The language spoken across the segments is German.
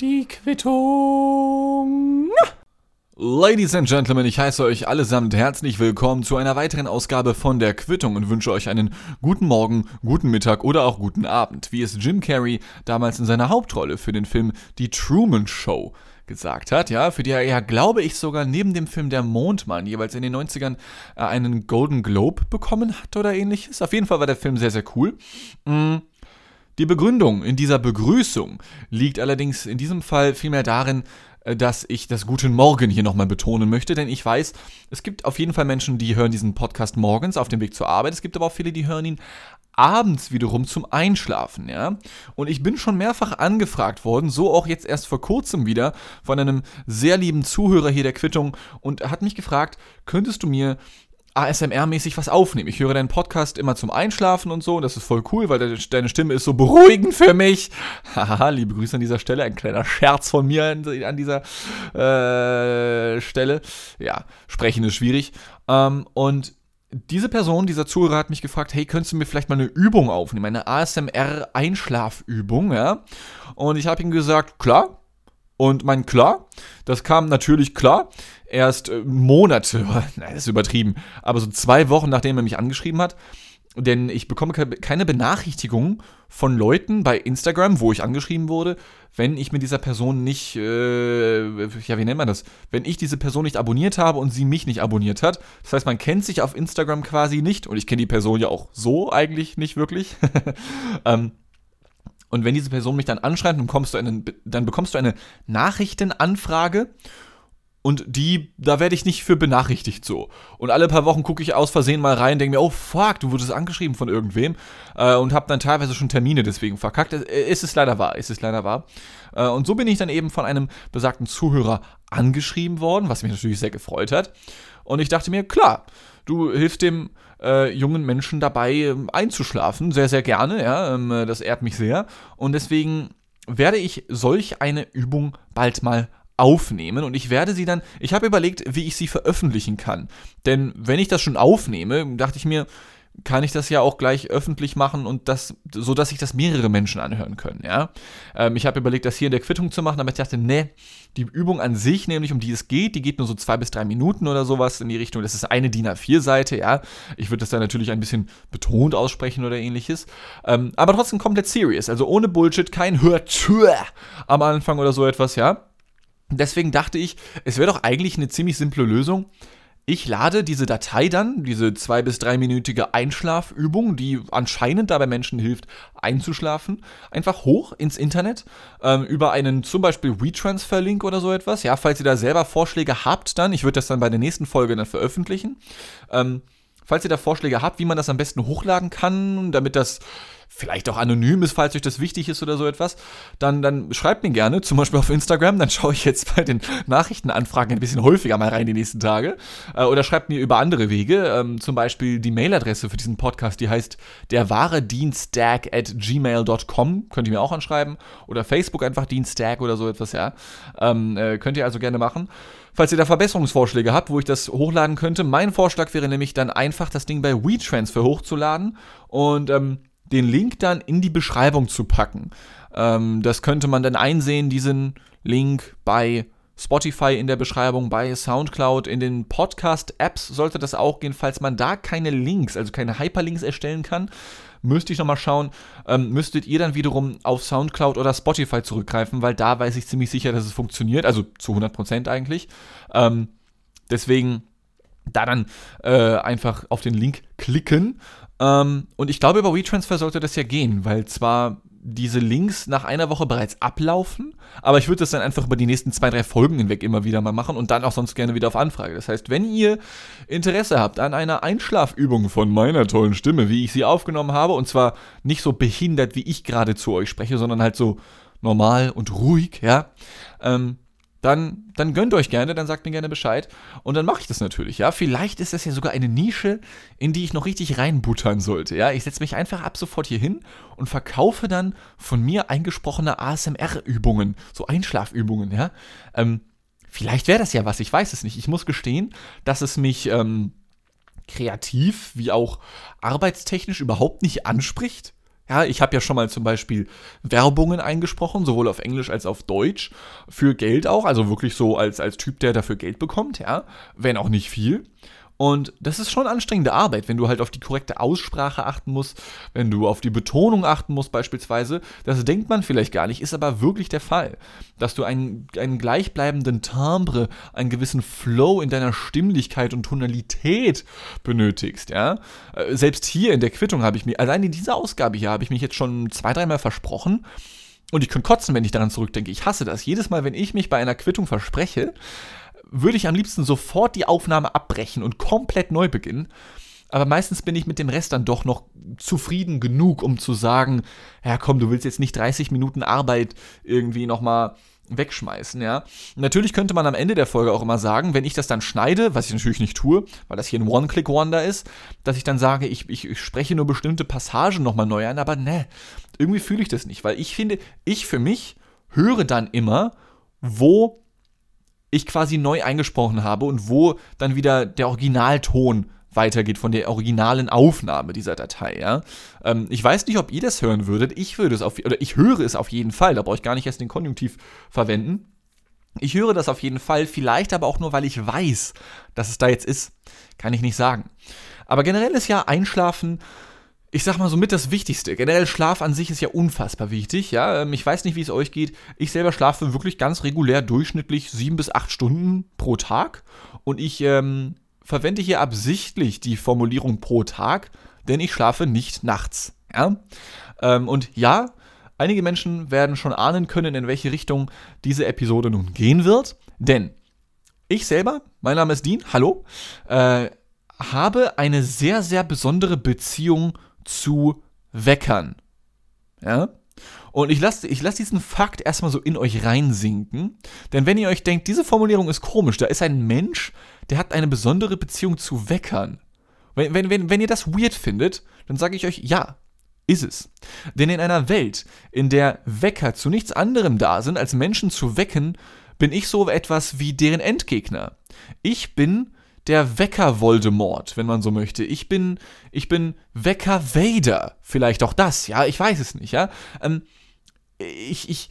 Die Quittung. Ladies and Gentlemen, ich heiße euch allesamt herzlich willkommen zu einer weiteren Ausgabe von der Quittung und wünsche euch einen guten Morgen, guten Mittag oder auch guten Abend, wie es Jim Carrey damals in seiner Hauptrolle für den Film Die Truman Show gesagt hat, ja, für die er ja, glaube ich, sogar neben dem Film Der Mondmann jeweils in den 90ern äh, einen Golden Globe bekommen hat oder ähnliches. Auf jeden Fall war der Film sehr, sehr cool. Mm. Die Begründung in dieser Begrüßung liegt allerdings in diesem Fall vielmehr darin, äh, dass ich das Guten Morgen hier nochmal betonen möchte, denn ich weiß, es gibt auf jeden Fall Menschen, die hören diesen Podcast morgens auf dem Weg zur Arbeit. Es gibt aber auch viele, die hören ihn abends wiederum zum Einschlafen, ja. Und ich bin schon mehrfach angefragt worden, so auch jetzt erst vor kurzem wieder von einem sehr lieben Zuhörer hier der Quittung und hat mich gefragt, könntest du mir ASMR-mäßig was aufnehmen. Ich höre deinen Podcast immer zum Einschlafen und so, und das ist voll cool, weil deine Stimme ist so beruhigend für mich. Haha, liebe Grüße an dieser Stelle, ein kleiner Scherz von mir an, dieser äh, Stelle. Ja, sprechen ist schwierig. Ähm, und diese Person, dieser Zuhörer hat mich gefragt, hey, könntest du mir vielleicht mal eine Übung aufnehmen, eine ASMR-Einschlafübung, ja? Und ich habe ihm gesagt, klar. Und mein klar, das kam natürlich klar erst äh, Monate, das ist übertrieben, aber so zwei Wochen nachdem er mich angeschrieben hat. Denn ich bekomme keine Benachrichtigung von Leuten bei Instagram, wo ich angeschrieben wurde, wenn ich mit dieser Person nicht, äh, ja, wie nennt man das? Wenn ich diese Person nicht abonniert habe und sie mich nicht abonniert hat. Das heißt, man kennt sich auf Instagram quasi nicht und ich kenne die Person ja auch so eigentlich nicht wirklich. ähm, und wenn diese Person mich dann anschreibt, dann bekommst du eine, dann bekommst du eine Nachrichtenanfrage und die, da werde ich nicht für benachrichtigt so. Und alle paar Wochen gucke ich aus Versehen mal rein, denke mir, oh fuck, du wurdest angeschrieben von irgendwem. Äh, und habe dann teilweise schon Termine deswegen verkackt. Äh, ist es leider wahr, ist es leider wahr. Äh, und so bin ich dann eben von einem besagten Zuhörer angeschrieben worden, was mich natürlich sehr gefreut hat. Und ich dachte mir, klar, du hilfst dem äh, jungen Menschen dabei ähm, einzuschlafen, sehr, sehr gerne, ja, ähm, das ehrt mich sehr. Und deswegen werde ich solch eine Übung bald mal aufnehmen und ich werde sie dann, ich habe überlegt, wie ich sie veröffentlichen kann. Denn wenn ich das schon aufnehme, dachte ich mir, kann ich das ja auch gleich öffentlich machen und das, so dass sich das mehrere Menschen anhören können, ja. Ähm, ich habe überlegt, das hier in der Quittung zu machen, aber ich dachte, ne, die Übung an sich, nämlich um die es geht, die geht nur so zwei bis drei Minuten oder sowas in die Richtung. Das ist eine DIN A4-Seite, ja. Ich würde das dann natürlich ein bisschen betont aussprechen oder ähnliches. Ähm, aber trotzdem komplett serious, also ohne Bullshit, kein Hörtür am Anfang oder so etwas, ja. Deswegen dachte ich, es wäre doch eigentlich eine ziemlich simple Lösung. Ich lade diese Datei dann, diese zwei- bis dreiminütige Einschlafübung, die anscheinend dabei Menschen hilft, einzuschlafen, einfach hoch ins Internet ähm, über einen zum Beispiel WeTransfer-Link oder so etwas. Ja, falls ihr da selber Vorschläge habt, dann, ich würde das dann bei der nächsten Folge dann veröffentlichen. Ähm, falls ihr da Vorschläge habt, wie man das am besten hochladen kann, damit das vielleicht auch anonym ist, falls euch das wichtig ist oder so etwas, dann, dann schreibt mir gerne, zum Beispiel auf Instagram, dann schaue ich jetzt bei den Nachrichtenanfragen ein bisschen häufiger mal rein die nächsten Tage. Äh, oder schreibt mir über andere Wege, ähm, zum Beispiel die Mailadresse für diesen Podcast, die heißt der wahre Dienstag at gmail.com, könnt ihr mir auch anschreiben. Oder Facebook einfach Dienstag oder so etwas, ja. Ähm, äh, könnt ihr also gerne machen. Falls ihr da Verbesserungsvorschläge habt, wo ich das hochladen könnte, mein Vorschlag wäre nämlich dann einfach das Ding bei WeTransfer hochzuladen und ähm, den Link dann in die Beschreibung zu packen. Ähm, das könnte man dann einsehen, diesen Link bei Spotify in der Beschreibung, bei Soundcloud, in den Podcast-Apps sollte das auch gehen. Falls man da keine Links, also keine Hyperlinks erstellen kann, müsste ich nochmal schauen, ähm, müsstet ihr dann wiederum auf Soundcloud oder Spotify zurückgreifen, weil da weiß ich ziemlich sicher, dass es funktioniert, also zu 100% eigentlich. Ähm, deswegen da dann äh, einfach auf den Link klicken ähm, und ich glaube, über WeTransfer sollte das ja gehen, weil zwar diese Links nach einer Woche bereits ablaufen, aber ich würde das dann einfach über die nächsten zwei, drei Folgen hinweg immer wieder mal machen und dann auch sonst gerne wieder auf Anfrage. Das heißt, wenn ihr Interesse habt an einer Einschlafübung von meiner tollen Stimme, wie ich sie aufgenommen habe, und zwar nicht so behindert, wie ich gerade zu euch spreche, sondern halt so normal und ruhig, ja, ähm, dann, dann gönnt euch gerne, dann sagt mir gerne Bescheid. Und dann mache ich das natürlich, ja. Vielleicht ist das ja sogar eine Nische, in die ich noch richtig reinbuttern sollte, ja. Ich setze mich einfach ab sofort hier hin und verkaufe dann von mir eingesprochene ASMR-Übungen, so Einschlafübungen, ja. Ähm, vielleicht wäre das ja was, ich weiß es nicht. Ich muss gestehen, dass es mich ähm, kreativ wie auch arbeitstechnisch überhaupt nicht anspricht. Ja, ich habe ja schon mal zum Beispiel Werbungen eingesprochen, sowohl auf Englisch als auf Deutsch, für Geld auch, also wirklich so als, als Typ, der dafür Geld bekommt, ja, wenn auch nicht viel. Und das ist schon anstrengende Arbeit, wenn du halt auf die korrekte Aussprache achten musst, wenn du auf die Betonung achten musst beispielsweise. Das denkt man vielleicht gar nicht, ist aber wirklich der Fall. Dass du einen, einen gleichbleibenden Timbre, einen gewissen Flow in deiner Stimmlichkeit und Tonalität benötigst, ja. Äh, selbst hier in der Quittung habe ich mir, allein in dieser Ausgabe hier habe ich mich jetzt schon zwei, dreimal versprochen. Und ich könnte kotzen, wenn ich daran zurückdenke. Ich hasse das. Jedes Mal, wenn ich mich bei einer Quittung verspreche, würde ich am liebsten sofort die Aufnahme abbrechen und komplett neu beginnen. Aber meistens bin ich mit dem Rest dann doch noch zufrieden genug, um zu sagen, ja komm, du willst jetzt nicht 30 Minuten Arbeit irgendwie nochmal wegschmeißen, ja. Natürlich könnte man am Ende der Folge auch immer sagen, wenn ich das dann schneide, was ich natürlich nicht tue, weil das hier ein One-Click-Wonder ist, dass ich dann sage, ich, ich, ich spreche nur bestimmte Passagen nochmal neu an, aber ne, irgendwie fühle ich das nicht, weil ich finde, ich für mich höre dann immer, wo ich quasi neu eingesprochen habe und wo dann wieder der Originalton weitergeht von der originalen Aufnahme dieser Datei. Ja? Ähm, ich weiß nicht, ob ihr das hören würdet. Ich würde es auf, oder ich höre es auf jeden Fall. Da brauche ich gar nicht erst den Konjunktiv verwenden. Ich höre das auf jeden Fall, vielleicht aber auch nur, weil ich weiß, dass es da jetzt ist. Kann ich nicht sagen. Aber generell ist ja Einschlafen ich sag mal so mit das Wichtigste. Generell Schlaf an sich ist ja unfassbar wichtig, ja. Ähm, ich weiß nicht, wie es euch geht. Ich selber schlafe wirklich ganz regulär durchschnittlich sieben bis acht Stunden pro Tag. Und ich ähm, verwende hier absichtlich die Formulierung pro Tag, denn ich schlafe nicht nachts. Ja? Ähm, und ja, einige Menschen werden schon ahnen können, in welche Richtung diese Episode nun gehen wird. Denn ich selber, mein Name ist Dean, hallo, äh, habe eine sehr, sehr besondere Beziehung zu Weckern. Ja? Und ich lasse ich lass diesen Fakt erstmal so in euch reinsinken. Denn wenn ihr euch denkt, diese Formulierung ist komisch, da ist ein Mensch, der hat eine besondere Beziehung zu Weckern. Wenn, wenn, wenn, wenn ihr das weird findet, dann sage ich euch, ja, ist es. Denn in einer Welt, in der Wecker zu nichts anderem da sind, als Menschen zu wecken, bin ich so etwas wie deren Endgegner. Ich bin der Wecker Voldemort, wenn man so möchte. Ich bin, ich bin Wecker Vader. Vielleicht auch das, ja, ich weiß es nicht, ja. Ähm, ich, ich,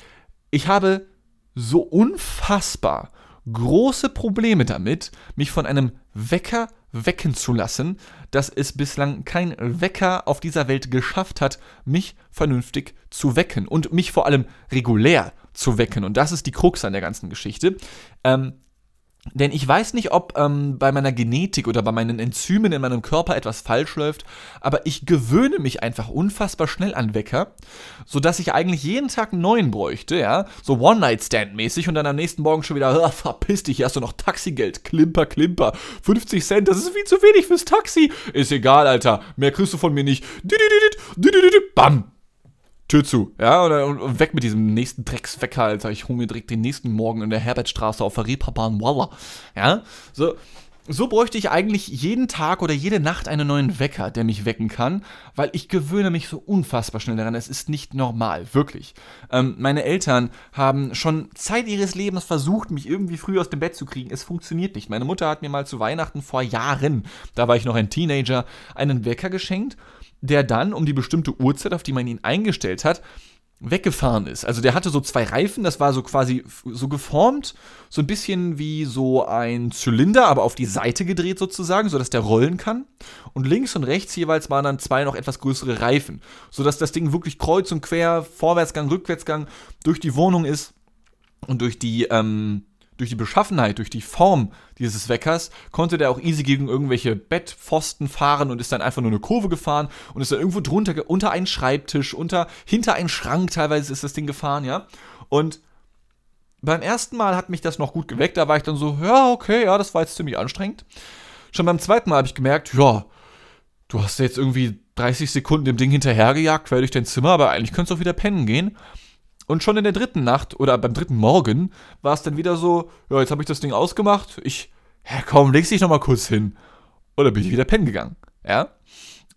ich habe so unfassbar große Probleme damit, mich von einem Wecker wecken zu lassen, dass es bislang kein Wecker auf dieser Welt geschafft hat, mich vernünftig zu wecken und mich vor allem regulär zu wecken. Und das ist die Krux an der ganzen Geschichte. Ähm, denn ich weiß nicht, ob ähm, bei meiner Genetik oder bei meinen Enzymen in meinem Körper etwas falsch läuft, aber ich gewöhne mich einfach unfassbar schnell an Wecker, sodass ich eigentlich jeden Tag einen neuen bräuchte, ja, so One-Night-Stand-mäßig und dann am nächsten Morgen schon wieder, verpiss dich, hier hast du noch Taxigeld, Klimper, Klimper, 50 Cent, das ist viel zu wenig fürs Taxi. Ist egal, Alter, mehr kriegst du von mir nicht. Bam, Tür zu, ja, und, und, weg mit diesem nächsten Dreckswecker, Alter. Ich hole mir direkt den nächsten Morgen in der Herbertstraße auf der Reeperbahn, Walla, ja. So, so bräuchte ich eigentlich jeden Tag oder jede Nacht einen neuen Wecker, der mich wecken kann, weil ich gewöhne mich so unfassbar schnell daran. Es ist nicht normal, wirklich. Ähm, meine Eltern haben schon Zeit ihres Lebens versucht, mich irgendwie früh aus dem Bett zu kriegen. Es funktioniert nicht. Meine Mutter hat mir mal zu Weihnachten vor Jahren, da war ich noch ein Teenager, einen Wecker geschenkt der dann um die bestimmte Uhrzeit, auf die man ihn eingestellt hat, weggefahren ist. Also der hatte so zwei Reifen, das war so quasi so geformt, so ein bisschen wie so ein Zylinder, aber auf die Seite gedreht sozusagen, sodass der rollen kann. Und links und rechts jeweils waren dann zwei noch etwas größere Reifen, sodass das Ding wirklich kreuz und quer, Vorwärtsgang, Rückwärtsgang durch die Wohnung ist und durch die ähm, durch die Beschaffenheit, durch die Form dieses Weckers, konnte der auch easy gegen irgendwelche Bettpfosten fahren und ist dann einfach nur eine Kurve gefahren und ist dann irgendwo drunter, unter einen Schreibtisch, unter, hinter einen Schrank teilweise ist das Ding gefahren, ja. Und beim ersten Mal hat mich das noch gut geweckt, da war ich dann so, ja, okay, ja, das war jetzt ziemlich anstrengend. Schon beim zweiten Mal habe ich gemerkt, ja, du hast jetzt irgendwie 30 Sekunden dem Ding hinterhergejagt, quer durch dein Zimmer, aber eigentlich könntest du auch wieder pennen gehen. Und schon in der dritten Nacht oder beim dritten Morgen war es dann wieder so, ja, jetzt habe ich das Ding ausgemacht. Ich, ja komm, legst dich nochmal kurz hin. Oder bin ich wieder pennen gegangen. Ja?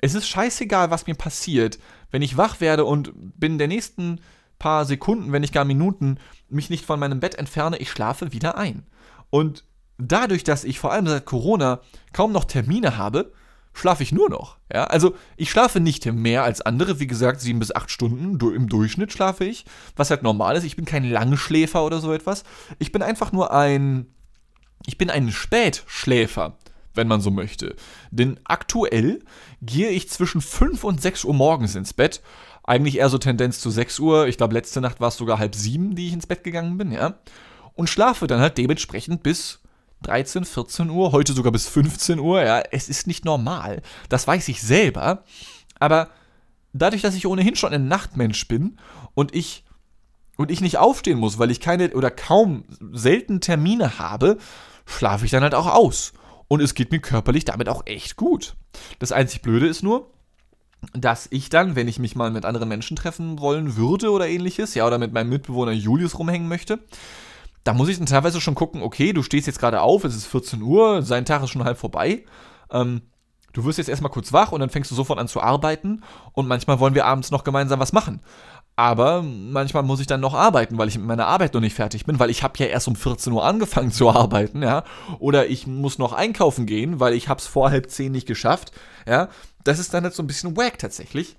Es ist scheißegal, was mir passiert. Wenn ich wach werde und binnen der nächsten paar Sekunden, wenn nicht gar Minuten, mich nicht von meinem Bett entferne, ich schlafe wieder ein. Und dadurch, dass ich vor allem seit Corona kaum noch Termine habe, schlafe ich nur noch. Ja, also ich schlafe nicht mehr als andere. Wie gesagt, sieben bis acht Stunden im Durchschnitt schlafe ich, was halt normal ist. Ich bin kein Langschläfer oder so etwas. Ich bin einfach nur ein, ich bin ein Spätschläfer, wenn man so möchte. Denn aktuell gehe ich zwischen 5 und 6 Uhr morgens ins Bett. Eigentlich eher so Tendenz zu 6 Uhr. Ich glaube, letzte Nacht war es sogar halb sieben, die ich ins Bett gegangen bin, ja. Und schlafe dann halt dementsprechend bis 13, 14 Uhr, heute sogar bis 15 Uhr. Ja, es ist nicht normal. Das weiß ich selber. Aber dadurch, dass ich ohnehin schon ein Nachtmensch bin und ich und ich nicht aufstehen muss, weil ich keine oder kaum selten Termine habe, schlafe ich dann halt auch aus. Und es geht mir körperlich damit auch echt gut. Das einzig Blöde ist nur, dass ich dann, wenn ich mich mal mit anderen Menschen treffen wollen würde oder ähnliches, ja, oder mit meinem Mitbewohner Julius rumhängen möchte, da muss ich dann teilweise schon gucken, okay, du stehst jetzt gerade auf, es ist 14 Uhr, sein Tag ist schon halb vorbei. Ähm, du wirst jetzt erstmal kurz wach und dann fängst du sofort an zu arbeiten und manchmal wollen wir abends noch gemeinsam was machen. Aber manchmal muss ich dann noch arbeiten, weil ich mit meiner Arbeit noch nicht fertig bin, weil ich habe ja erst um 14 Uhr angefangen zu arbeiten, ja. Oder ich muss noch einkaufen gehen, weil ich habe es vor halb zehn nicht geschafft, ja. Das ist dann halt so ein bisschen wack tatsächlich.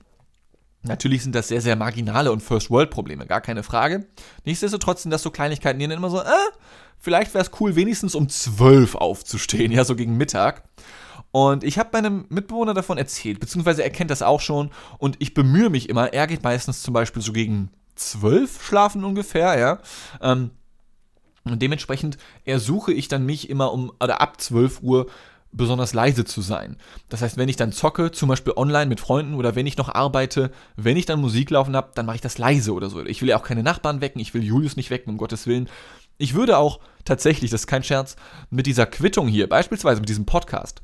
Natürlich sind das sehr, sehr marginale und First-World-Probleme, gar keine Frage. Nichtsdestotrotz sind das so Kleinigkeiten, die dann immer so, äh, vielleicht wäre es cool, wenigstens um 12 aufzustehen, ja, so gegen Mittag. Und ich habe meinem Mitbewohner davon erzählt, beziehungsweise er kennt das auch schon und ich bemühe mich immer, er geht meistens zum Beispiel so gegen 12 schlafen ungefähr, ja. Ähm, und dementsprechend ersuche ich dann mich immer um, oder ab 12 Uhr besonders leise zu sein. Das heißt, wenn ich dann zocke, zum Beispiel online mit Freunden oder wenn ich noch arbeite, wenn ich dann Musik laufen habe, dann mache ich das leise oder so. Ich will ja auch keine Nachbarn wecken, ich will Julius nicht wecken, um Gottes Willen. Ich würde auch tatsächlich, das ist kein Scherz, mit dieser Quittung hier, beispielsweise mit diesem Podcast,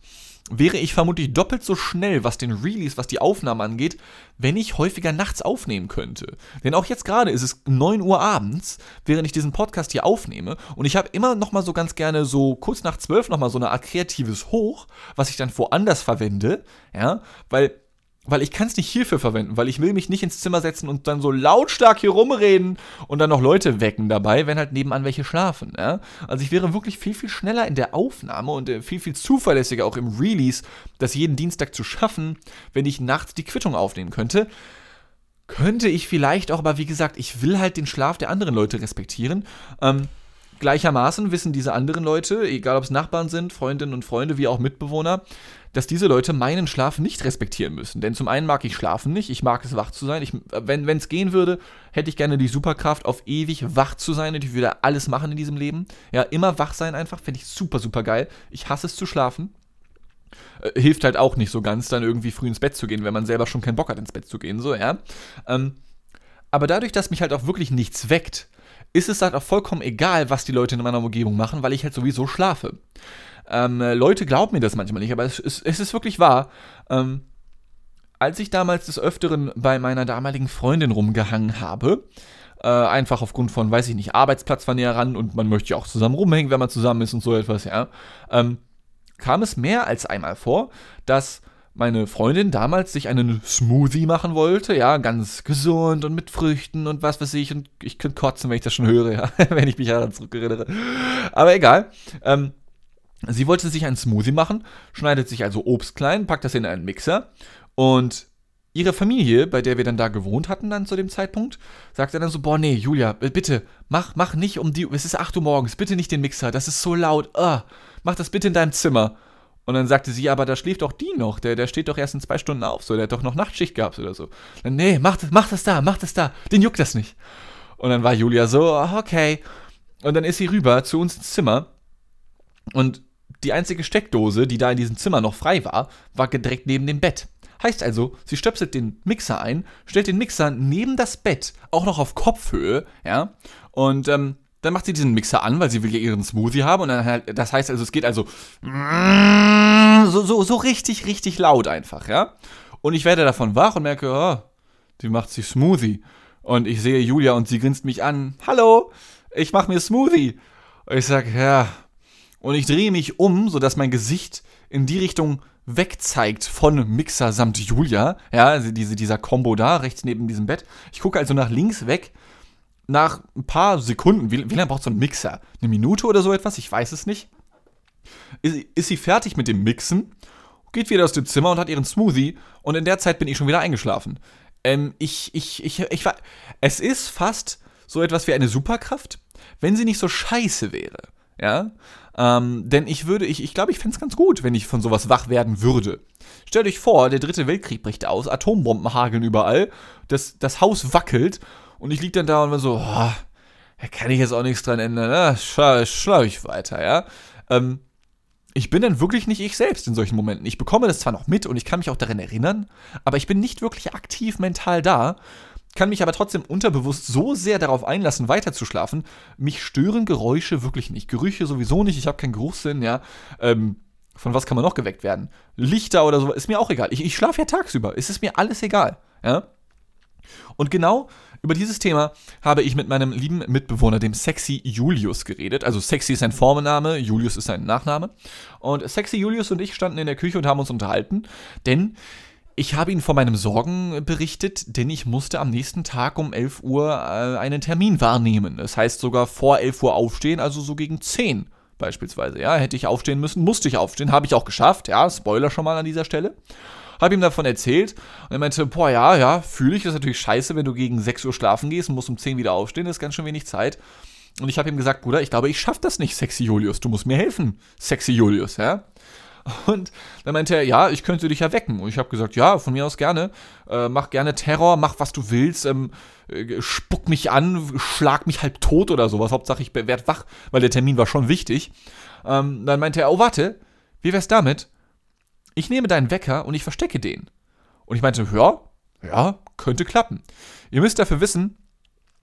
wäre ich vermutlich doppelt so schnell, was den Release, was die Aufnahme angeht, wenn ich häufiger nachts aufnehmen könnte. Denn auch jetzt gerade ist es 9 Uhr abends, während ich diesen Podcast hier aufnehme und ich habe immer noch mal so ganz gerne so kurz nach 12 noch mal so eine Art kreatives Hoch, was ich dann woanders verwende, ja, weil weil ich kann es nicht hierfür verwenden, weil ich will mich nicht ins Zimmer setzen und dann so lautstark hier rumreden und dann noch Leute wecken dabei, wenn halt nebenan welche schlafen. Ja? Also ich wäre wirklich viel, viel schneller in der Aufnahme und äh, viel, viel zuverlässiger auch im Release, das jeden Dienstag zu schaffen, wenn ich nachts die Quittung aufnehmen könnte. Könnte ich vielleicht auch, aber wie gesagt, ich will halt den Schlaf der anderen Leute respektieren. Ähm, gleichermaßen wissen diese anderen Leute, egal ob es Nachbarn sind, Freundinnen und Freunde, wie auch Mitbewohner, dass diese Leute meinen Schlaf nicht respektieren müssen. Denn zum einen mag ich schlafen nicht, ich mag es wach zu sein. Ich, wenn es gehen würde, hätte ich gerne die Superkraft, auf ewig wach zu sein und ich würde alles machen in diesem Leben. Ja, immer wach sein einfach, finde ich super, super geil. Ich hasse es zu schlafen. Äh, hilft halt auch nicht so ganz, dann irgendwie früh ins Bett zu gehen, wenn man selber schon keinen Bock hat, ins Bett zu gehen, so, ja. Ähm, aber dadurch, dass mich halt auch wirklich nichts weckt, ist es halt auch vollkommen egal, was die Leute in meiner Umgebung machen, weil ich halt sowieso schlafe. Ähm, Leute glauben mir das manchmal nicht, aber es, es, es ist wirklich wahr. Ähm, als ich damals des Öfteren bei meiner damaligen Freundin rumgehangen habe, äh, einfach aufgrund von, weiß ich nicht, Arbeitsplatz war näher ran und man möchte ja auch zusammen rumhängen, wenn man zusammen ist und so etwas, ja, ähm, kam es mehr als einmal vor, dass meine Freundin damals sich einen Smoothie machen wollte, ja, ganz gesund und mit Früchten und was weiß ich, und ich könnte kotzen, wenn ich das schon höre, ja, wenn ich mich daran zurückerinnere. Aber egal. Ähm, Sie wollte sich einen Smoothie machen, schneidet sich also Obst klein, packt das in einen Mixer und ihre Familie, bei der wir dann da gewohnt hatten dann zu dem Zeitpunkt, sagte dann so, boah, nee, Julia, bitte, mach, mach nicht um die, es ist 8 Uhr morgens, bitte nicht den Mixer, das ist so laut, uh, mach das bitte in deinem Zimmer. Und dann sagte sie, aber da schläft doch die noch, der, der steht doch erst in zwei Stunden auf, so, der hat doch noch Nachtschicht gehabt oder so. Dann, nee, mach das, mach das da, mach das da, den juckt das nicht. Und dann war Julia so, okay. Und dann ist sie rüber zu uns ins Zimmer und die einzige Steckdose, die da in diesem Zimmer noch frei war, war direkt neben dem Bett. Heißt also, sie stöpselt den Mixer ein, stellt den Mixer neben das Bett, auch noch auf Kopfhöhe, ja, und ähm, dann macht sie diesen Mixer an, weil sie will ja ihren Smoothie haben und dann halt, das heißt also, es geht also so, so, so richtig, richtig laut einfach, ja. Und ich werde davon wach und merke, oh, die macht sich Smoothie. Und ich sehe Julia und sie grinst mich an. Hallo, ich mache mir Smoothie. Und ich sage, ja, und ich drehe mich um, sodass mein Gesicht in die Richtung wegzeigt von Mixer samt Julia. Ja, diese, dieser Combo da, rechts neben diesem Bett. Ich gucke also nach links weg. Nach ein paar Sekunden, wie, wie lange braucht so ein Mixer? Eine Minute oder so etwas? Ich weiß es nicht. Ist, ist sie fertig mit dem Mixen geht wieder aus dem Zimmer und hat ihren Smoothie und in der Zeit bin ich schon wieder eingeschlafen. Ähm, ich, ich, ich, ich war. Es ist fast so etwas wie eine Superkraft, wenn sie nicht so scheiße wäre. Ja? Ähm, denn ich würde, ich, ich glaube, ich fände es ganz gut, wenn ich von sowas wach werden würde. Stellt euch vor, der dritte Weltkrieg bricht aus, Atombomben hageln überall, das, das Haus wackelt und ich liege dann da und bin so, oh, da kann ich jetzt auch nichts dran ändern, ne? Schlau ich weiter, ja. Ähm, ich bin dann wirklich nicht ich selbst in solchen Momenten. Ich bekomme das zwar noch mit und ich kann mich auch daran erinnern, aber ich bin nicht wirklich aktiv mental da, kann mich aber trotzdem unterbewusst so sehr darauf einlassen, weiterzuschlafen. Mich stören Geräusche wirklich nicht. Gerüche sowieso nicht. Ich habe keinen Geruchssinn, ja. Ähm, von was kann man noch geweckt werden? Lichter oder so, ist mir auch egal. Ich, ich schlafe ja tagsüber. Es ist mir alles egal, ja. Und genau über dieses Thema habe ich mit meinem lieben Mitbewohner, dem Sexy Julius, geredet. Also Sexy ist sein Vorname, Julius ist sein Nachname. Und Sexy Julius und ich standen in der Küche und haben uns unterhalten, denn ich habe ihn von meinem Sorgen berichtet, denn ich musste am nächsten Tag um 11 Uhr äh, einen Termin wahrnehmen. Das heißt sogar vor 11 Uhr aufstehen, also so gegen 10 beispielsweise. Ja, hätte ich aufstehen müssen, musste ich aufstehen, habe ich auch geschafft. Ja, Spoiler schon mal an dieser Stelle habe ihm davon erzählt und er meinte, boah, ja, ja, fühle ich, das ist natürlich scheiße, wenn du gegen 6 Uhr schlafen gehst und musst um 10 wieder aufstehen, das ist ganz schön wenig Zeit. Und ich habe ihm gesagt, Bruder, ich glaube, ich schaffe das nicht, Sexy Julius, du musst mir helfen, Sexy Julius, ja. Und dann meinte er, ja, ich könnte dich erwecken. Und ich habe gesagt, ja, von mir aus gerne. Äh, mach gerne Terror, mach was du willst. Ähm, äh, spuck mich an, schlag mich halb tot oder sowas. Hauptsache ich werde wach, weil der Termin war schon wichtig. Ähm, dann meinte er, oh, warte, wie wär's damit? Ich nehme deinen Wecker und ich verstecke den. Und ich meinte, ja, ja, könnte klappen. Ihr müsst dafür wissen,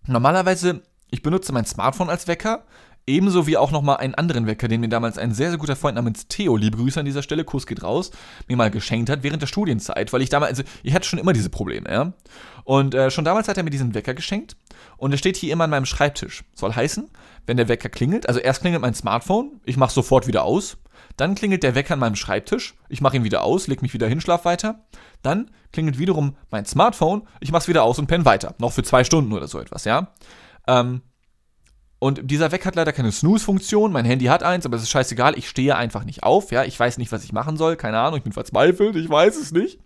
normalerweise, ich benutze mein Smartphone als Wecker, ebenso wie auch nochmal einen anderen Wecker, den mir damals ein sehr, sehr guter Freund namens Theo, liebe Grüße an dieser Stelle, Kuss geht raus, mir mal geschenkt hat während der Studienzeit, weil ich damals, also ich hatte schon immer diese Probleme, ja. Und äh, schon damals hat er mir diesen Wecker geschenkt und er steht hier immer an meinem Schreibtisch. Soll heißen, wenn der Wecker klingelt, also erst klingelt mein Smartphone, ich mache sofort wieder aus, dann klingelt der Wecker an meinem Schreibtisch. Ich mache ihn wieder aus, leg mich wieder hin, schlaf weiter. Dann klingelt wiederum mein Smartphone. Ich mache es wieder aus und penne weiter. Noch für zwei Stunden oder so etwas, ja. Ähm, und dieser Wecker hat leider keine Snooze-Funktion. Mein Handy hat eins, aber es ist scheißegal. Ich stehe einfach nicht auf, ja. Ich weiß nicht, was ich machen soll. Keine Ahnung, ich bin verzweifelt. Ich weiß es nicht.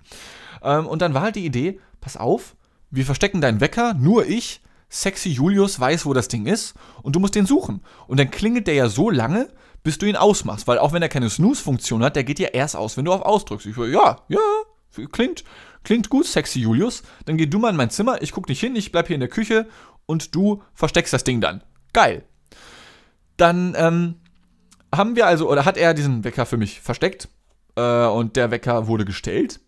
Ähm, und dann war halt die Idee: Pass auf, wir verstecken deinen Wecker, nur ich. Sexy Julius weiß, wo das Ding ist und du musst den suchen. Und dann klingelt der ja so lange, bis du ihn ausmachst. Weil auch wenn er keine Snooze-Funktion hat, der geht ja erst aus, wenn du auf ausdrückst. Ich will, ja, ja, klingt, klingt gut, sexy Julius. Dann geh du mal in mein Zimmer, ich guck nicht hin, ich bleib hier in der Küche und du versteckst das Ding dann. Geil. Dann ähm, haben wir also, oder hat er diesen Wecker für mich versteckt äh, und der Wecker wurde gestellt.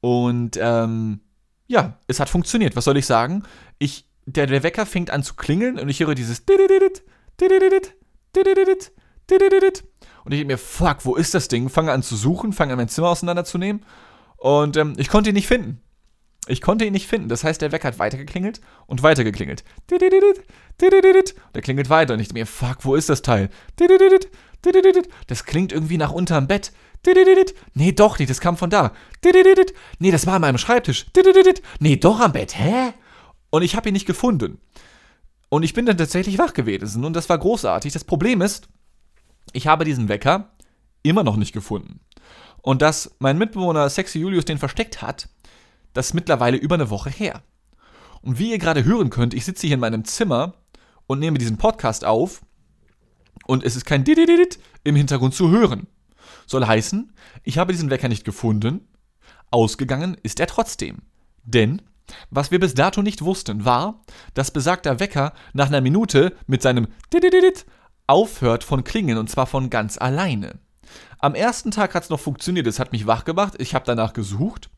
Und ähm, ja, es hat funktioniert. Was soll ich sagen? Ich, der, der Wecker fängt an zu klingeln und ich höre dieses und ich denke mir, fuck, wo ist das Ding? Fange an zu suchen, fange an mein Zimmer auseinanderzunehmen. Und ähm, ich konnte ihn nicht finden. Ich konnte ihn nicht finden. Das heißt, der Wecker hat weitergeklingelt und weitergeklingelt. Der klingelt weiter. Und ich denke mir, fuck, wo ist das Teil? Das klingt irgendwie nach unterm Bett. Nee, doch nicht, das kam von da. Nee, das war an meinem Schreibtisch. Nee, doch am Bett. Hä? Und ich habe ihn nicht gefunden. Und ich bin dann tatsächlich wach gewesen. Und das war großartig. Das Problem ist, ich habe diesen Wecker immer noch nicht gefunden. Und dass mein Mitbewohner Sexy Julius den versteckt hat, das ist mittlerweile über eine Woche her. Und wie ihr gerade hören könnt, ich sitze hier in meinem Zimmer und nehme diesen Podcast auf und es ist kein Didididit im Hintergrund zu hören. Soll heißen, ich habe diesen Wecker nicht gefunden, ausgegangen ist er trotzdem. Denn was wir bis dato nicht wussten, war, dass besagter Wecker nach einer Minute mit seinem Didididit aufhört von Klingen und zwar von ganz alleine. Am ersten Tag hat es noch funktioniert, es hat mich wach gemacht, ich habe danach gesucht.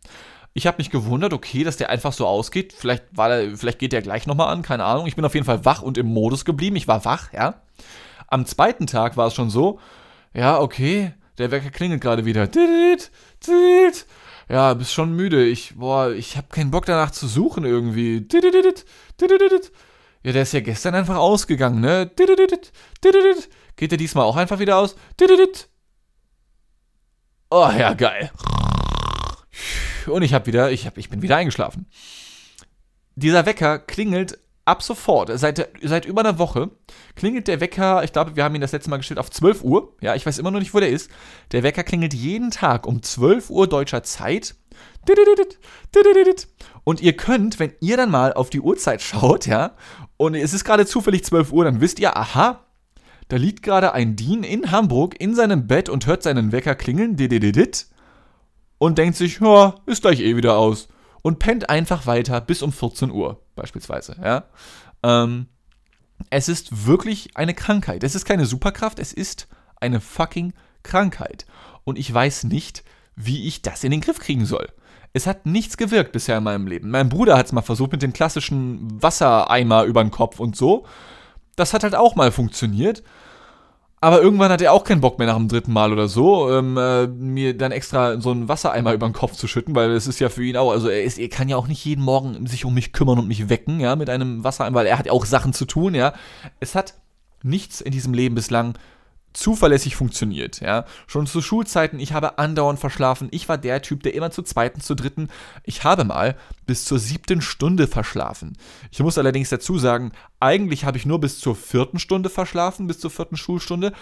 Ich habe mich gewundert, okay, dass der einfach so ausgeht. Vielleicht, war der, vielleicht geht der gleich nochmal an, keine Ahnung. Ich bin auf jeden Fall wach und im Modus geblieben. Ich war wach, ja. Am zweiten Tag war es schon so, ja, okay, der Wecker klingelt gerade wieder. Ja, bist schon müde. Ich, boah, ich habe keinen Bock danach zu suchen irgendwie. Ja, der ist ja gestern einfach ausgegangen, ne? Geht der diesmal auch einfach wieder aus? Oh, ja, geil. Und ich hab wieder, ich, hab, ich bin wieder eingeschlafen. Dieser Wecker klingelt ab sofort, seit, seit über einer Woche, klingelt der Wecker, ich glaube, wir haben ihn das letzte Mal gestellt auf 12 Uhr. Ja, ich weiß immer noch nicht, wo der ist. Der Wecker klingelt jeden Tag um 12 Uhr deutscher Zeit. Und ihr könnt, wenn ihr dann mal auf die Uhrzeit schaut, ja, und es ist gerade zufällig 12 Uhr, dann wisst ihr, aha, da liegt gerade ein Dean in Hamburg in seinem Bett und hört seinen Wecker klingeln, und denkt sich, ja, ist gleich eh wieder aus. Und pennt einfach weiter bis um 14 Uhr, beispielsweise, ja. Ähm, es ist wirklich eine Krankheit. Es ist keine Superkraft, es ist eine fucking Krankheit. Und ich weiß nicht, wie ich das in den Griff kriegen soll. Es hat nichts gewirkt bisher in meinem Leben. Mein Bruder hat es mal versucht mit dem klassischen Wassereimer über den Kopf und so. Das hat halt auch mal funktioniert. Aber irgendwann hat er auch keinen Bock mehr nach dem dritten Mal oder so, ähm, äh, mir dann extra so einen Wassereimer über den Kopf zu schütten, weil es ist ja für ihn auch, also er, ist, er kann ja auch nicht jeden Morgen sich um mich kümmern und mich wecken, ja, mit einem Wassereimer, weil er hat ja auch Sachen zu tun, ja. Es hat nichts in diesem Leben bislang zuverlässig funktioniert, ja. Schon zu Schulzeiten, ich habe andauernd verschlafen. Ich war der Typ, der immer zur zweiten, zur dritten, ich habe mal bis zur siebten Stunde verschlafen. Ich muss allerdings dazu sagen, eigentlich habe ich nur bis zur vierten Stunde verschlafen, bis zur vierten Schulstunde.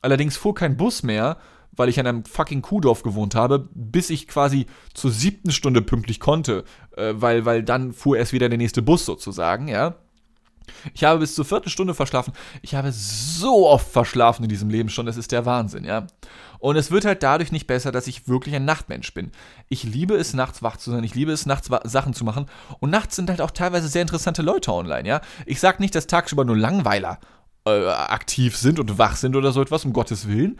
Allerdings fuhr kein Bus mehr, weil ich an einem fucking Kuhdorf gewohnt habe, bis ich quasi zur siebten Stunde pünktlich konnte, äh, weil, weil dann fuhr erst wieder der nächste Bus sozusagen, ja. Ich habe bis zur vierten Stunde verschlafen. Ich habe so oft verschlafen in diesem Leben schon. Das ist der Wahnsinn, ja. Und es wird halt dadurch nicht besser, dass ich wirklich ein Nachtmensch bin. Ich liebe es, nachts wach zu sein. Ich liebe es, nachts Sachen zu machen. Und nachts sind halt auch teilweise sehr interessante Leute online, ja. Ich sage nicht, dass tagsüber nur Langweiler äh, aktiv sind und wach sind oder so etwas, um Gottes Willen.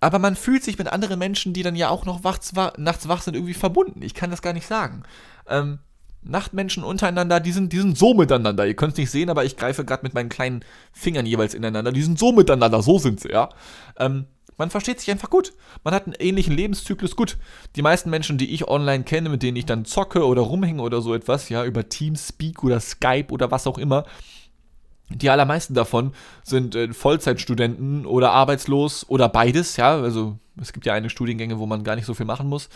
Aber man fühlt sich mit anderen Menschen, die dann ja auch noch nachts wach sind, irgendwie verbunden. Ich kann das gar nicht sagen. Ähm, Nachtmenschen untereinander, die sind, die sind so miteinander. Ihr könnt es nicht sehen, aber ich greife gerade mit meinen kleinen Fingern jeweils ineinander. Die sind so miteinander, so sind sie, ja. Ähm, man versteht sich einfach gut. Man hat einen ähnlichen Lebenszyklus gut. Die meisten Menschen, die ich online kenne, mit denen ich dann zocke oder rumhänge oder so etwas, ja, über Teamspeak oder Skype oder was auch immer, die allermeisten davon sind äh, Vollzeitstudenten oder arbeitslos oder beides, ja. Also es gibt ja eine Studiengänge, wo man gar nicht so viel machen muss.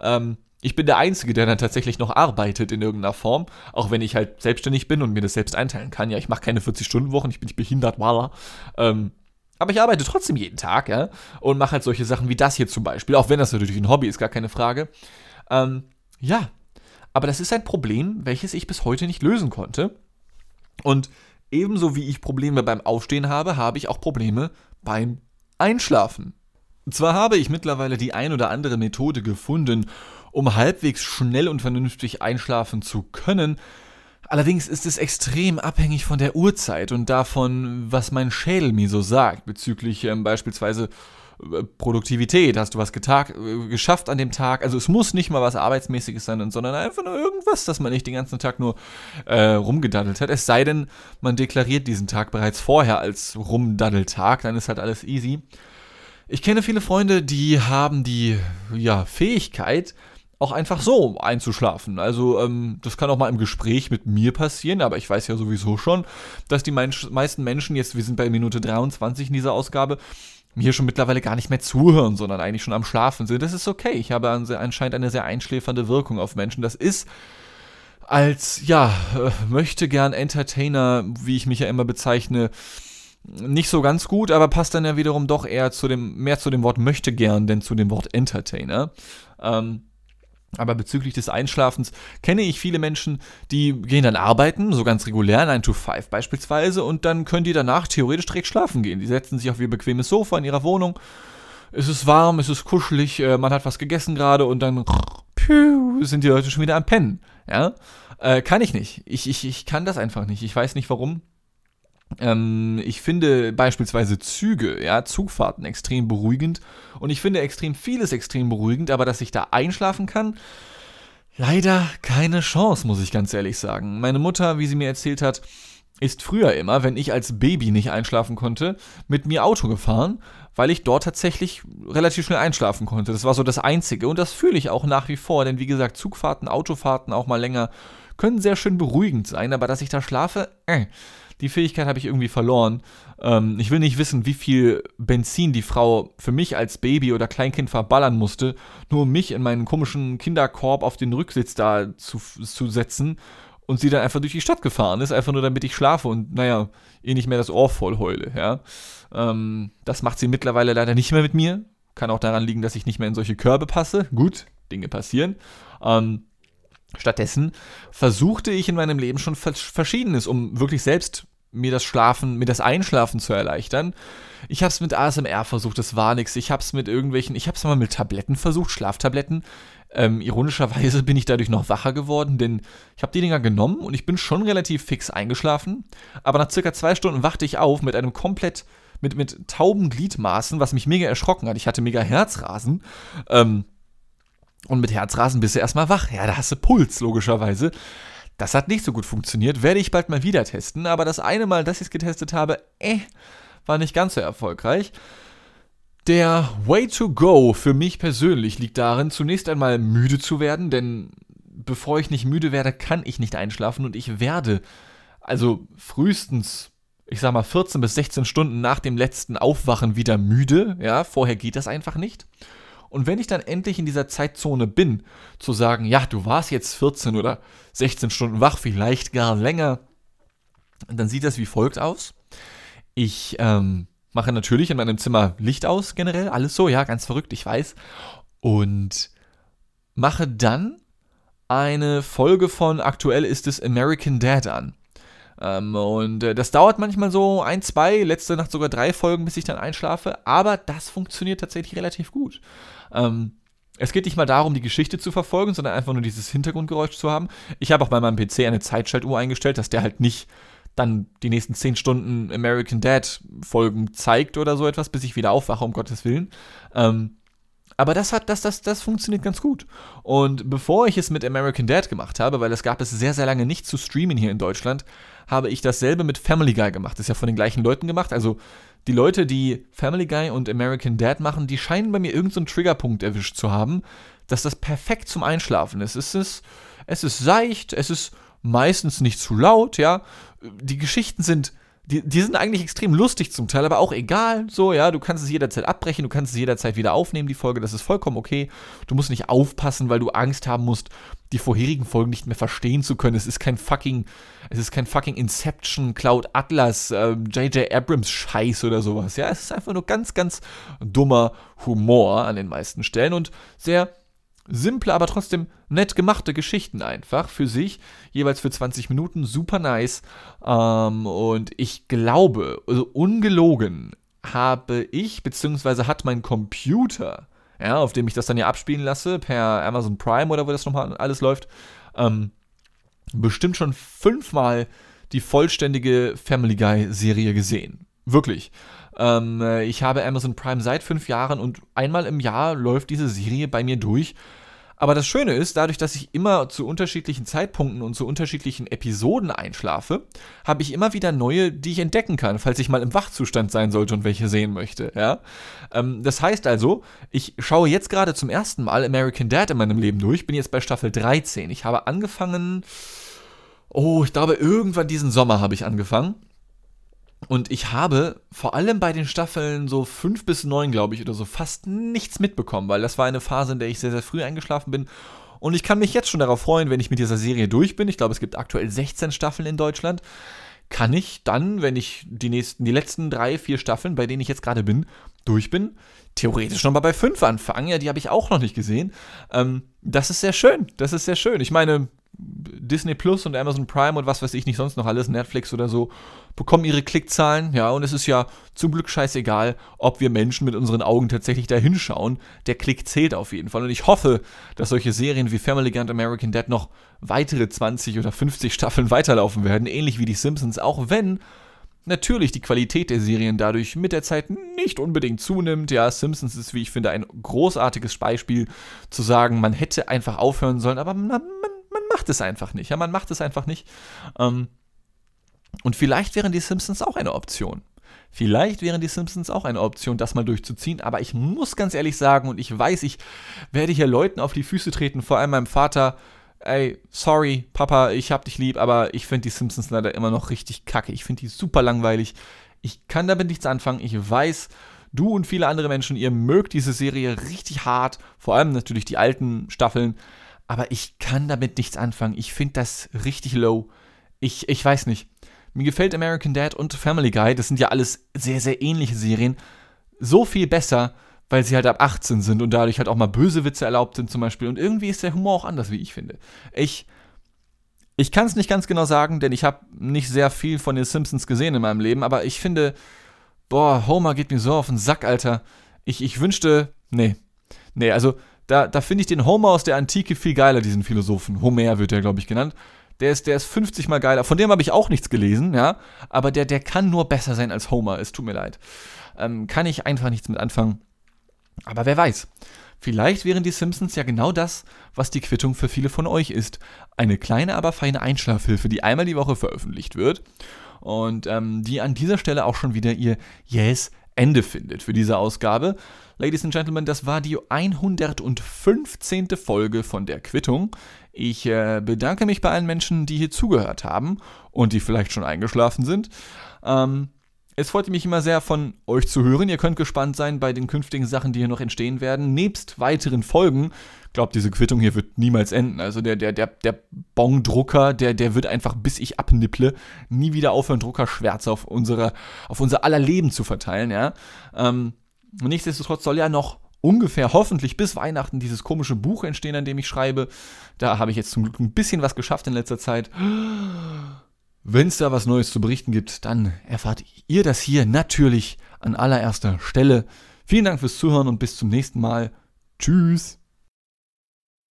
Ähm, ich bin der Einzige, der dann tatsächlich noch arbeitet in irgendeiner Form, auch wenn ich halt selbstständig bin und mir das selbst einteilen kann. Ja, ich mache keine 40-Stunden-Wochen, ich bin nicht behindert, voila. Ähm, aber ich arbeite trotzdem jeden Tag, ja, und mache halt solche Sachen wie das hier zum Beispiel, auch wenn das natürlich ein Hobby ist, gar keine Frage. Ähm, ja, aber das ist ein Problem, welches ich bis heute nicht lösen konnte. Und ebenso wie ich Probleme beim Aufstehen habe, habe ich auch Probleme beim Einschlafen. Zwar habe ich mittlerweile die ein oder andere Methode gefunden, um halbwegs schnell und vernünftig einschlafen zu können. Allerdings ist es extrem abhängig von der Uhrzeit und davon, was mein Schädel mir so sagt, bezüglich ähm, beispielsweise äh, Produktivität. Hast du was getag, äh, geschafft an dem Tag? Also es muss nicht mal was Arbeitsmäßiges sein, sondern einfach nur irgendwas, dass man nicht den ganzen Tag nur äh, rumgedaddelt hat. Es sei denn, man deklariert diesen Tag bereits vorher als Rumdaddeltag, dann ist halt alles easy. Ich kenne viele Freunde, die haben die ja, Fähigkeit, auch einfach so einzuschlafen. Also ähm, das kann auch mal im Gespräch mit mir passieren, aber ich weiß ja sowieso schon, dass die meisten Menschen jetzt, wir sind bei Minute 23 in dieser Ausgabe, mir schon mittlerweile gar nicht mehr zuhören, sondern eigentlich schon am Schlafen sind. Das ist okay. Ich habe anscheinend eine sehr einschläfernde Wirkung auf Menschen. Das ist als, ja, äh, möchte gern Entertainer, wie ich mich ja immer bezeichne, nicht so ganz gut, aber passt dann ja wiederum doch eher zu dem, mehr zu dem Wort möchte gern, denn zu dem Wort Entertainer. Ähm, aber bezüglich des Einschlafens kenne ich viele Menschen, die gehen dann arbeiten, so ganz regulär, 9 to 5 beispielsweise, und dann können die danach theoretisch direkt schlafen gehen. Die setzen sich auf ihr bequemes Sofa in ihrer Wohnung. Es ist warm, es ist kuschelig, äh, man hat was gegessen gerade und dann sind die Leute schon wieder am Pennen. Ja? Äh, kann ich nicht. Ich, ich, ich kann das einfach nicht. Ich weiß nicht warum. Ähm, ich finde beispielsweise Züge, ja, Zugfahrten extrem beruhigend und ich finde extrem vieles extrem beruhigend, aber dass ich da einschlafen kann, leider keine Chance, muss ich ganz ehrlich sagen. Meine Mutter, wie sie mir erzählt hat, ist früher immer, wenn ich als Baby nicht einschlafen konnte, mit mir Auto gefahren, weil ich dort tatsächlich relativ schnell einschlafen konnte. Das war so das Einzige und das fühle ich auch nach wie vor, denn wie gesagt, Zugfahrten, Autofahrten auch mal länger können sehr schön beruhigend sein, aber dass ich da schlafe, äh, die Fähigkeit habe ich irgendwie verloren. Ähm, ich will nicht wissen, wie viel Benzin die Frau für mich als Baby oder Kleinkind verballern musste, nur um mich in meinen komischen Kinderkorb auf den Rücksitz da zu, zu setzen und sie dann einfach durch die Stadt gefahren ist, einfach nur damit ich schlafe und naja, ihr nicht mehr das Ohr voll heule, ja. Ähm, das macht sie mittlerweile leider nicht mehr mit mir. Kann auch daran liegen, dass ich nicht mehr in solche Körbe passe. Gut, Dinge passieren. Ähm, stattdessen versuchte ich in meinem Leben schon Verschiedenes, um wirklich selbst mir das Schlafen, mir das Einschlafen zu erleichtern. Ich habe es mit ASMR versucht, das war nichts. Ich habe es mit irgendwelchen, ich habe es mal mit Tabletten versucht, Schlaftabletten. Ähm, ironischerweise bin ich dadurch noch wacher geworden, denn ich habe die Dinger genommen und ich bin schon relativ fix eingeschlafen. Aber nach circa zwei Stunden wachte ich auf mit einem komplett, mit, mit tauben Gliedmaßen, was mich mega erschrocken hat. Ich hatte mega Herzrasen. Ähm, und mit Herzrasen bist du erstmal wach. Ja, da hast du Puls, logischerweise. Das hat nicht so gut funktioniert. Werde ich bald mal wieder testen. Aber das eine Mal, dass ich es getestet habe, äh, war nicht ganz so erfolgreich. Der Way to go für mich persönlich liegt darin, zunächst einmal müde zu werden, denn bevor ich nicht müde werde, kann ich nicht einschlafen und ich werde, also frühestens, ich sag mal 14 bis 16 Stunden nach dem letzten Aufwachen wieder müde, ja, vorher geht das einfach nicht. Und wenn ich dann endlich in dieser Zeitzone bin, zu sagen, ja, du warst jetzt 14 oder 16 Stunden wach, vielleicht gar länger, dann sieht das wie folgt aus. Ich ähm, mache natürlich in meinem Zimmer Licht aus, generell, alles so, ja, ganz verrückt, ich weiß. Und mache dann eine Folge von aktuell ist es American Dad an. Ähm, und äh, das dauert manchmal so ein, zwei, letzte Nacht sogar drei Folgen, bis ich dann einschlafe. Aber das funktioniert tatsächlich relativ gut. Ähm, es geht nicht mal darum, die Geschichte zu verfolgen, sondern einfach nur dieses Hintergrundgeräusch zu haben. Ich habe auch bei meinem PC eine Zeitschaltuhr eingestellt, dass der halt nicht dann die nächsten zehn Stunden American Dad Folgen zeigt oder so etwas, bis ich wieder aufwache, um Gottes Willen. Ähm, aber das hat, das, das, das funktioniert ganz gut. Und bevor ich es mit American Dad gemacht habe, weil es gab es sehr, sehr lange nicht zu streamen hier in Deutschland, habe ich dasselbe mit Family Guy gemacht. Das ist ja von den gleichen Leuten gemacht. Also die Leute, die Family Guy und American Dad machen, die scheinen bei mir irgendeinen so Triggerpunkt erwischt zu haben, dass das perfekt zum Einschlafen ist. Es ist, es ist seicht, es ist meistens nicht zu laut, ja. Die Geschichten sind die, die sind eigentlich extrem lustig zum Teil, aber auch egal. So, ja, du kannst es jederzeit abbrechen, du kannst es jederzeit wieder aufnehmen, die Folge, das ist vollkommen okay. Du musst nicht aufpassen, weil du Angst haben musst, die vorherigen Folgen nicht mehr verstehen zu können. Es ist kein fucking, es ist kein fucking Inception, Cloud Atlas, J.J. Ähm, Abrams Scheiß oder sowas. Ja, es ist einfach nur ganz, ganz dummer Humor an den meisten Stellen und sehr simple, aber trotzdem nett gemachte Geschichten einfach für sich, jeweils für 20 Minuten, super nice. Ähm, und ich glaube, also ungelogen, habe ich, beziehungsweise hat mein Computer, ja, auf dem ich das dann ja abspielen lasse, per Amazon Prime oder wo das nochmal alles läuft, ähm, bestimmt schon fünfmal die vollständige Family Guy Serie gesehen. Wirklich. Ähm, äh, ich habe Amazon Prime seit fünf Jahren und einmal im Jahr läuft diese Serie bei mir durch. Aber das Schöne ist, dadurch, dass ich immer zu unterschiedlichen Zeitpunkten und zu unterschiedlichen Episoden einschlafe, habe ich immer wieder neue, die ich entdecken kann, falls ich mal im Wachzustand sein sollte und welche sehen möchte. Ja? Ähm, das heißt also, ich schaue jetzt gerade zum ersten Mal American Dad in meinem Leben durch, bin jetzt bei Staffel 13. Ich habe angefangen, oh, ich glaube, irgendwann diesen Sommer habe ich angefangen. Und ich habe vor allem bei den Staffeln so fünf bis neun, glaube ich, oder so fast nichts mitbekommen, weil das war eine Phase, in der ich sehr, sehr früh eingeschlafen bin. Und ich kann mich jetzt schon darauf freuen, wenn ich mit dieser Serie durch bin. Ich glaube, es gibt aktuell 16 Staffeln in Deutschland. Kann ich dann, wenn ich die nächsten, die letzten drei, vier Staffeln, bei denen ich jetzt gerade bin, durch bin, theoretisch nochmal bei fünf anfangen. Ja, die habe ich auch noch nicht gesehen. Ähm, das ist sehr schön. Das ist sehr schön. Ich meine, Disney Plus und Amazon Prime und was weiß ich nicht sonst noch alles, Netflix oder so, bekommen ihre Klickzahlen, ja, und es ist ja zum Glück scheißegal, ob wir Menschen mit unseren Augen tatsächlich da hinschauen. Der Klick zählt auf jeden Fall. Und ich hoffe, dass solche Serien wie Family Guy und American Dad noch weitere 20 oder 50 Staffeln weiterlaufen werden, ähnlich wie die Simpsons, auch wenn natürlich die Qualität der Serien dadurch mit der Zeit nicht unbedingt zunimmt. Ja, Simpsons ist, wie ich finde, ein großartiges Beispiel zu sagen, man hätte einfach aufhören sollen, aber man, macht es einfach nicht. Ja, man macht es einfach nicht. Ähm, und vielleicht wären die Simpsons auch eine Option. Vielleicht wären die Simpsons auch eine Option, das mal durchzuziehen, aber ich muss ganz ehrlich sagen, und ich weiß, ich werde hier Leuten auf die Füße treten, vor allem meinem Vater, ey, sorry, Papa, ich hab dich lieb, aber ich finde die Simpsons leider immer noch richtig kacke. Ich finde die super langweilig. Ich kann damit nichts anfangen. Ich weiß, du und viele andere Menschen, ihr mögt diese Serie richtig hart, vor allem natürlich die alten Staffeln. Aber ich kann damit nichts anfangen. Ich finde das richtig low. Ich, ich weiß nicht. Mir gefällt American Dad und Family Guy, das sind ja alles sehr, sehr ähnliche Serien, so viel besser, weil sie halt ab 18 sind und dadurch halt auch mal böse Witze erlaubt sind zum Beispiel. Und irgendwie ist der Humor auch anders, wie ich finde. Ich, ich kann es nicht ganz genau sagen, denn ich habe nicht sehr viel von den Simpsons gesehen in meinem Leben, aber ich finde, boah, Homer geht mir so auf den Sack, Alter. Ich, ich wünschte, nee. Nee, also da, da finde ich den Homer aus der Antike viel geiler, diesen Philosophen. Homer wird der, glaube ich, genannt. Der ist, der ist 50 mal geiler. Von dem habe ich auch nichts gelesen, ja. Aber der, der kann nur besser sein als Homer. Es tut mir leid. Ähm, kann ich einfach nichts mit anfangen. Aber wer weiß. Vielleicht wären die Simpsons ja genau das, was die Quittung für viele von euch ist. Eine kleine, aber feine Einschlafhilfe, die einmal die Woche veröffentlicht wird und ähm, die an dieser Stelle auch schon wieder ihr Yes Ende findet für diese Ausgabe. Ladies and Gentlemen, das war die 115. Folge von der Quittung. Ich äh, bedanke mich bei allen Menschen, die hier zugehört haben und die vielleicht schon eingeschlafen sind. Ähm, es freut mich immer sehr, von euch zu hören. Ihr könnt gespannt sein bei den künftigen Sachen, die hier noch entstehen werden. Nebst weiteren Folgen. Glaubt, diese Quittung hier wird niemals enden. Also der, der, der, der Bong-Drucker, der, der wird einfach, bis ich abnipple, nie wieder aufhören, Druckerschwärze auf, unsere, auf unser aller Leben zu verteilen, ja. Ähm, nichtsdestotrotz soll ja noch ungefähr hoffentlich bis Weihnachten dieses komische Buch entstehen, an dem ich schreibe. Da habe ich jetzt zum Glück ein bisschen was geschafft in letzter Zeit. Wenn es da was Neues zu berichten gibt, dann erfahrt ihr das hier natürlich an allererster Stelle. Vielen Dank fürs Zuhören und bis zum nächsten Mal. Tschüss.